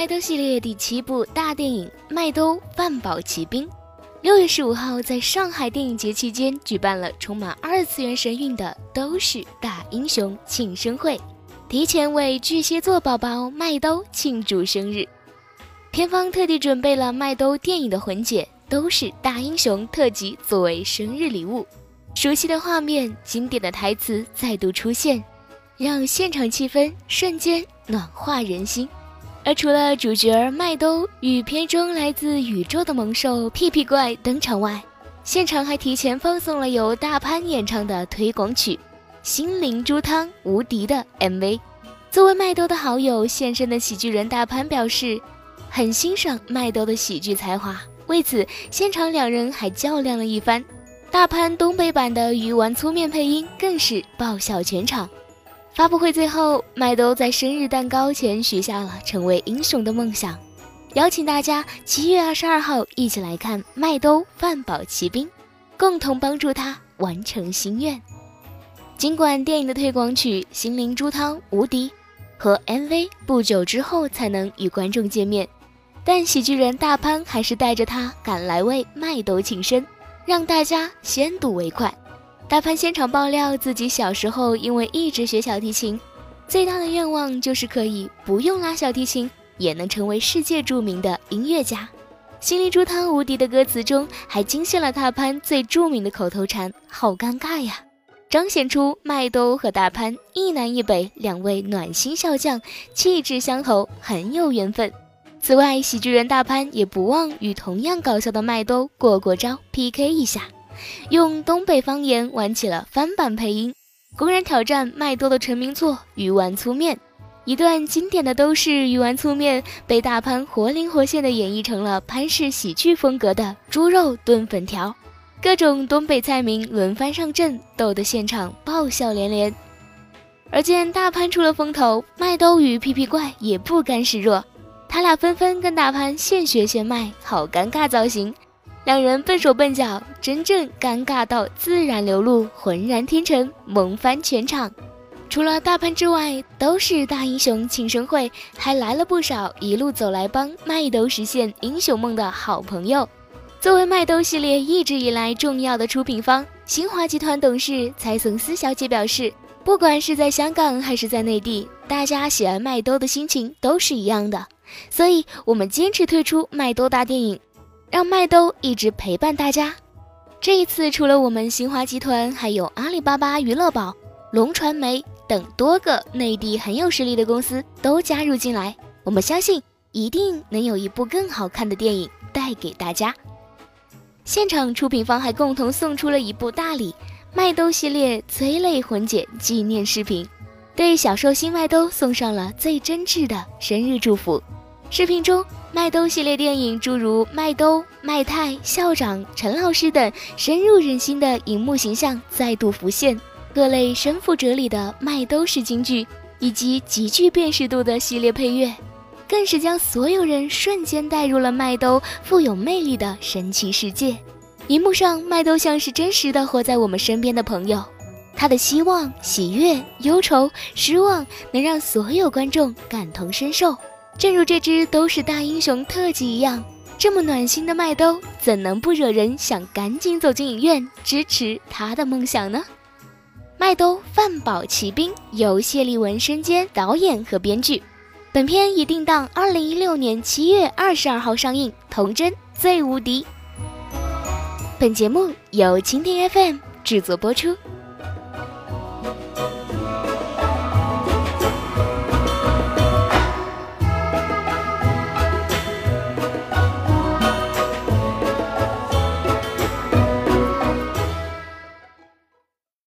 麦兜系列第七部大电影《麦兜万宝奇兵》，六月十五号在上海电影节期间举办了充满二次元神韵的都市大英雄庆生会，提前为巨蟹座宝宝麦兜庆祝生日。片方特地准备了麦兜电影的混剪，都是大英雄特辑作为生日礼物。熟悉的画面、经典的台词再度出现，让现场气氛瞬间暖化人心。而除了主角麦兜与片中来自宇宙的猛兽屁屁怪登场外，现场还提前放送了由大潘演唱的推广曲《心灵猪汤无敌》的 MV。作为麦兜的好友现身的喜剧人大潘表示，很欣赏麦兜的喜剧才华，为此现场两人还较量了一番。大潘东北版的鱼丸粗面配音更是爆笑全场。发布会最后，麦兜在生日蛋糕前许下了成为英雄的梦想，邀请大家七月二十二号一起来看《麦兜饭宝奇兵》，共同帮助他完成心愿。尽管电影的推广曲《心灵猪汤无敌》和 MV 不久之后才能与观众见面，但喜剧人大潘还是带着他赶来为麦兜庆生，让大家先睹为快。大潘现场爆料，自己小时候因为一直学小提琴，最大的愿望就是可以不用拉小提琴也能成为世界著名的音乐家。心灵猪汤无敌的歌词中还惊现了大潘最著名的口头禅“好尴尬呀”，彰显出麦兜和大潘一南一北两位暖心笑将，气质相投，很有缘分。此外，喜剧人大潘也不忘与同样搞笑的麦兜过过招，PK 一下。用东北方言玩起了翻版配音，公然挑战麦兜的成名作《鱼丸粗面》。一段经典的都市鱼丸粗面被大潘活灵活现的演绎成了潘氏喜剧风格的猪肉炖粉条，各种东北菜名轮番上阵，逗得现场爆笑连连。而见大潘出了风头，麦兜与屁屁怪也不甘示弱，他俩纷纷跟大潘现学现卖，好尴尬造型。两人笨手笨脚，真正尴尬到自然流露，浑然天成，萌翻全场。除了大潘之外，都是大英雄庆生会，还来了不少一路走来帮麦兜实现英雄梦的好朋友。作为麦兜系列一直以来重要的出品方，新华集团董事蔡松思小姐表示，不管是在香港还是在内地，大家喜爱麦兜的心情都是一样的，所以我们坚持推出麦兜大电影。让麦兜一直陪伴大家。这一次，除了我们新华集团，还有阿里巴巴娱乐宝、龙传媒等多个内地很有实力的公司都加入进来。我们相信，一定能有一部更好看的电影带给大家。现场出品方还共同送出了一部大礼——麦兜系列催泪混剪纪念视频，对小寿星麦兜送上了最真挚的生日祝福。视频中。麦兜系列电影，诸如麦兜、麦太、校长、陈老师等深入人心的荧幕形象再度浮现，各类深富哲理的麦兜式金句，以及极具辨识度的系列配乐，更是将所有人瞬间带入了麦兜富有魅力的神奇世界。荧幕上，麦兜像是真实的活在我们身边的朋友，他的希望、喜悦、忧愁、失望，能让所有观众感同身受。正如这只都是大英雄特辑一样，这么暖心的麦兜，怎能不惹人想赶紧走进影院支持他的梦想呢？麦兜饭宝奇兵由谢立文身兼导演和编剧，本片已定档二零一六年七月二十二号上映。童真最无敌。本节目由蜻蜓 FM 制作播出。